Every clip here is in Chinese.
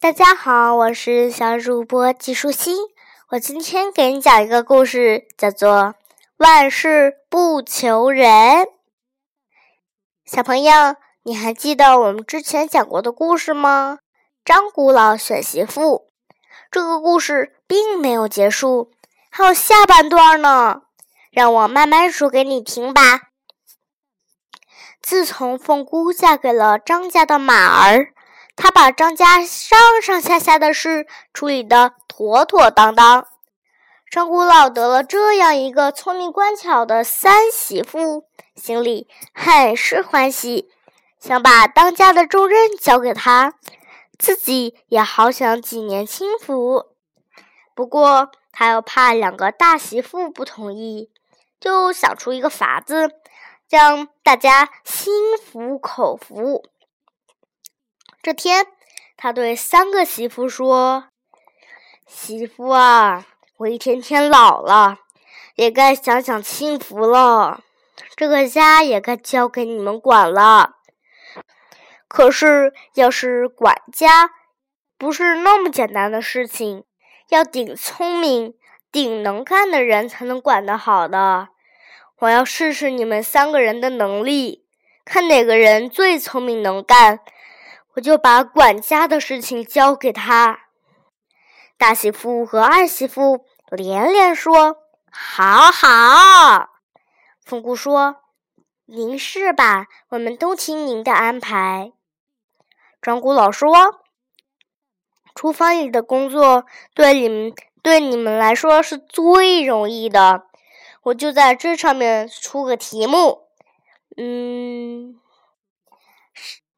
大家好，我是小主播季舒心。我今天给你讲一个故事，叫做《万事不求人》。小朋友，你还记得我们之前讲过的故事吗？张古老选媳妇。这个故事并没有结束，还有下半段呢。让我慢慢说给你听吧。自从凤姑嫁给了张家的马儿。他把张家上上下下的事处理得妥妥当当。张古老得了这样一个聪明乖巧的三媳妇，心里很是欢喜，想把当家的重任交给他，自己也好享几年清福。不过他又怕两个大媳妇不同意，就想出一个法子，让大家心服口服。这天，他对三个媳妇说：“媳妇啊，我一天天老了，也该享享清福了。这个家也该交给你们管了。可是，要是管家，不是那么简单的事情，要顶聪明、顶能干的人才能管得好的。我要试试你们三个人的能力，看哪个人最聪明能干。”我就把管家的事情交给他。大媳妇和二媳妇连连说：“好好。”凤姑说：“您是吧？我们都听您的安排。”张姑老说：“厨房里的工作对你们对你们来说是最容易的，我就在这上面出个题目。嗯，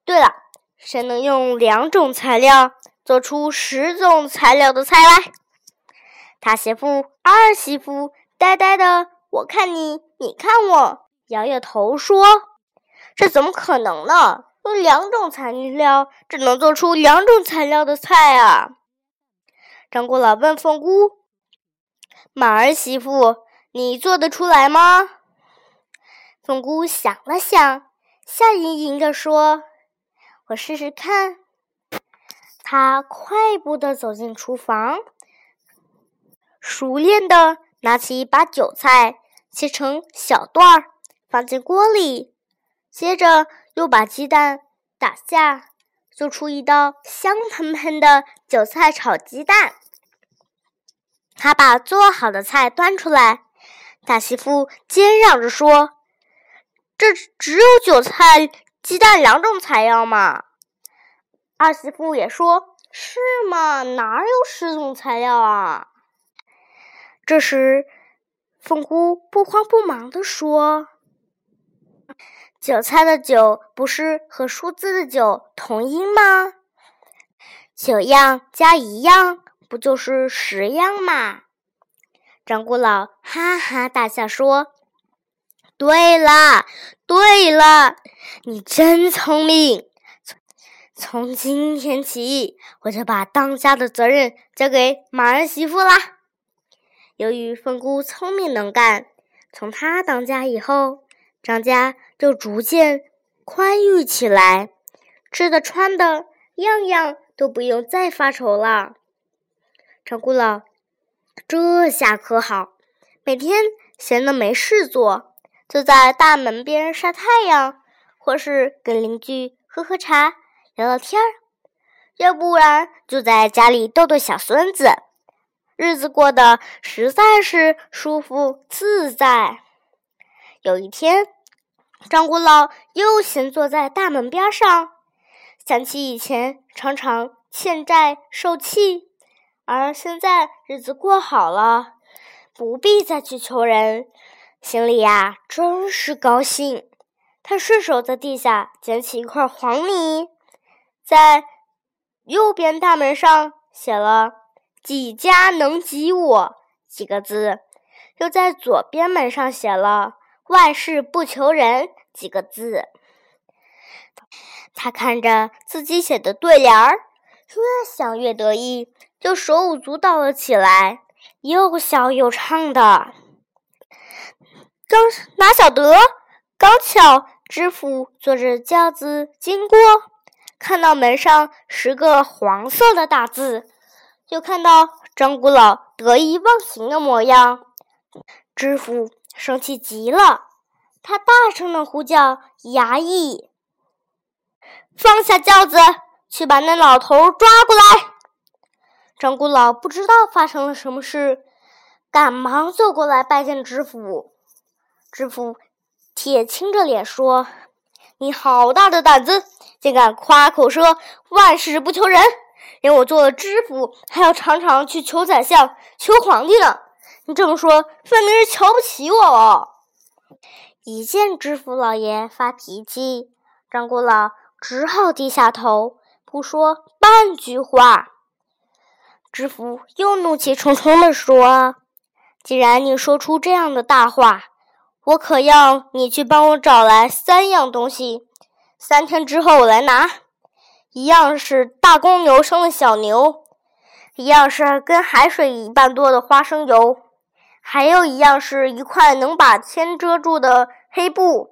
对了。”谁能用两种材料做出十种材料的菜来？大媳妇、二媳妇呆呆的，我看你，你看我，摇摇头说：“这怎么可能呢？用两种材料只能做出两种材料的菜啊！”张果老问凤姑：“马儿媳妇，你做得出来吗？”凤姑想了想，笑盈盈地说。我试试看。他快步的走进厨房，熟练的拿起一把韭菜，切成小段儿，放进锅里，接着又把鸡蛋打下，做出一道香喷喷的韭菜炒鸡蛋。他把做好的菜端出来，大媳妇尖嚷着说：“这只有韭菜。”鸡蛋两种材料嘛，二媳妇也说：“是吗？哪有十种材料啊？”这时，凤姑不慌不忙地说：“韭菜的‘韭’不是和数字的‘九’同音吗？九样加一样，不就是十样吗？”张姑老哈哈大笑说。对了，对了，你真聪明。从从今天起，我就把当家的责任交给马儿媳妇啦。由于凤姑聪明能干，从她当家以后，张家就逐渐宽裕起来，吃的穿的样样都不用再发愁了。张姑老，这下可好，每天闲的没事做。就在大门边晒太阳，或是跟邻居喝喝茶、聊聊天儿，要不然就在家里逗逗小孙子，日子过得实在是舒服自在。有一天，张古老又闲坐在大门边上，想起以前常常欠债受气，而现在日子过好了，不必再去求人。心里呀，真是高兴。他顺手在地下捡起一块黄泥，在右边大门上写了“几家能及我”几个字，又在左边门上写了“万事不求人”几个字。他看着自己写的对联儿，越想越得意，就手舞足蹈了起来，又笑又唱的。刚哪晓得，刚巧知府坐着轿子经过，看到门上十个黄色的大字，又看到张古老得意忘形的模样，知府生气极了，他大声的呼叫衙役：“放下轿子，去把那老头抓过来！”张古老不知道发生了什么事，赶忙走过来拜见知府。知府铁青着脸说：“你好大的胆子，竟敢夸口说万事不求人，连我做了知府还要常常去求宰相、求皇帝呢！你这么说，分明是瞧不起我哦。”一见知府老爷发脾气，张古老只好低下头，不说半句话。知府又怒气冲冲地说：“既然你说出这样的大话，我可要你去帮我找来三样东西，三天之后我来拿。一样是大公牛生的小牛，一样是跟海水一半多的花生油，还有一样是一块能把天遮住的黑布。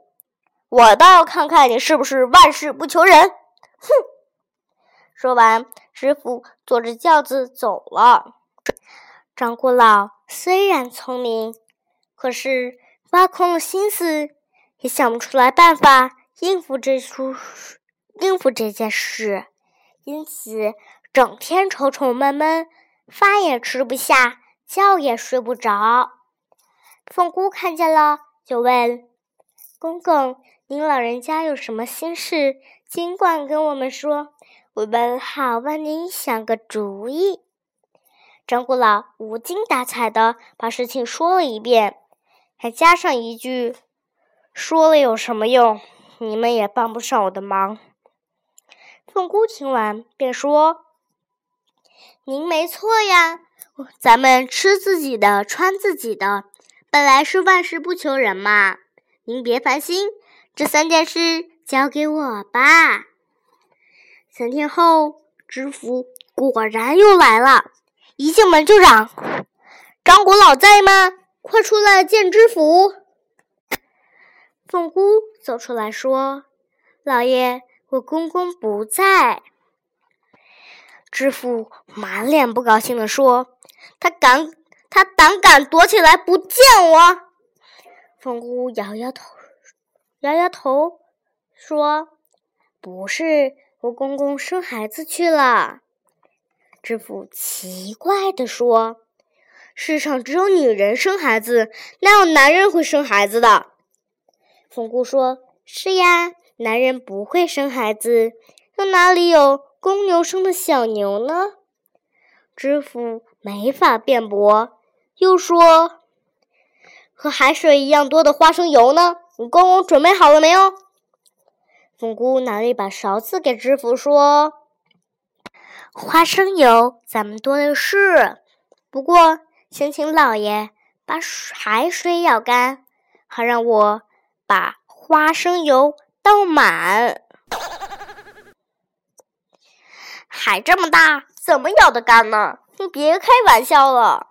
我倒要看看你是不是万事不求人！”哼。说完，师傅坐着轿子走了。张古老虽然聪明，可是挖空了心思也想不出来办法应付这出应付这件事，因此整天愁愁闷闷，饭也吃不下，觉也睡不着。凤姑看见了，就问：“公公，您老人家有什么心事，尽管跟我们说。”我们好帮您想个主意。张古老无精打采的把事情说了一遍，还加上一句：“说了有什么用？你们也帮不上我的忙。”凤姑听完便说：“您没错呀，咱们吃自己的，穿自己的，本来是万事不求人嘛。您别烦心，这三件事交给我吧。”三天后，知府果然又来了，一进门就嚷：“张果老在吗？快出来见知府！”凤姑走出来说：“老爷，我公公不在。”知府满脸不高兴地说：“他敢，他胆敢躲起来不见我？”凤姑摇摇头，摇摇头说：“不是。”我公公生孩子去了，知府奇怪地说：“世上只有女人生孩子，哪有男人会生孩子的？”凤姑说：“是呀，男人不会生孩子，又哪里有公牛生的小牛呢？”知府没法辩驳，又说：“和海水一样多的花生油呢？你公公准备好了没有？”凤姑拿了一把勺子给知府说：“花生油咱们多的是，不过先请老爷把海水舀干，好让我把花生油倒满。海这么大，怎么舀得干呢？你别开玩笑了！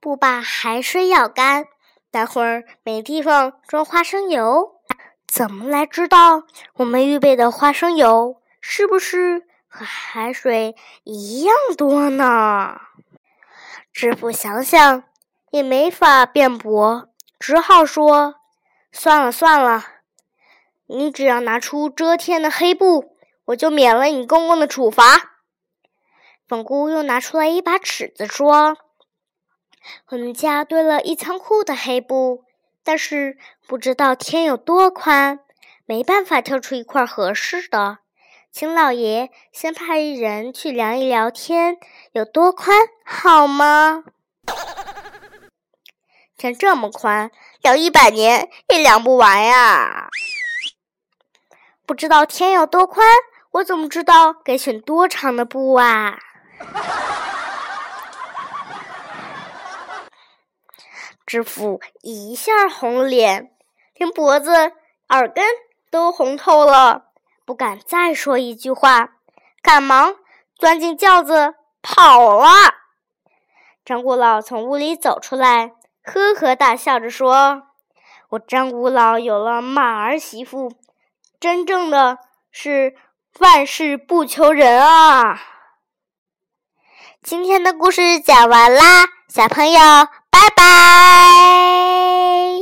不把海水舀干，待会儿没地方装花生油。”怎么来知道我们预备的花生油是不是和海水一样多呢？知府想想也没法辩驳，只好说：“算了算了，你只要拿出遮天的黑布，我就免了你公公的处罚。”凤姑又拿出来一把尺子说：“我们家堆了一仓库的黑布。”但是不知道天有多宽，没办法挑出一块合适的，请老爷先派一人去量一量天有多宽，好吗？天这么宽，量一百年也量不完呀！不知道天有多宽，我怎么知道该选多长的布啊？知府一下红了脸，连脖子、耳根都红透了，不敢再说一句话，赶忙钻进轿子跑了。张古老从屋里走出来，呵呵大笑着说：“我张古老有了马儿媳妇，真正的是万事不求人啊！今天的故事讲完啦，小朋友，拜拜。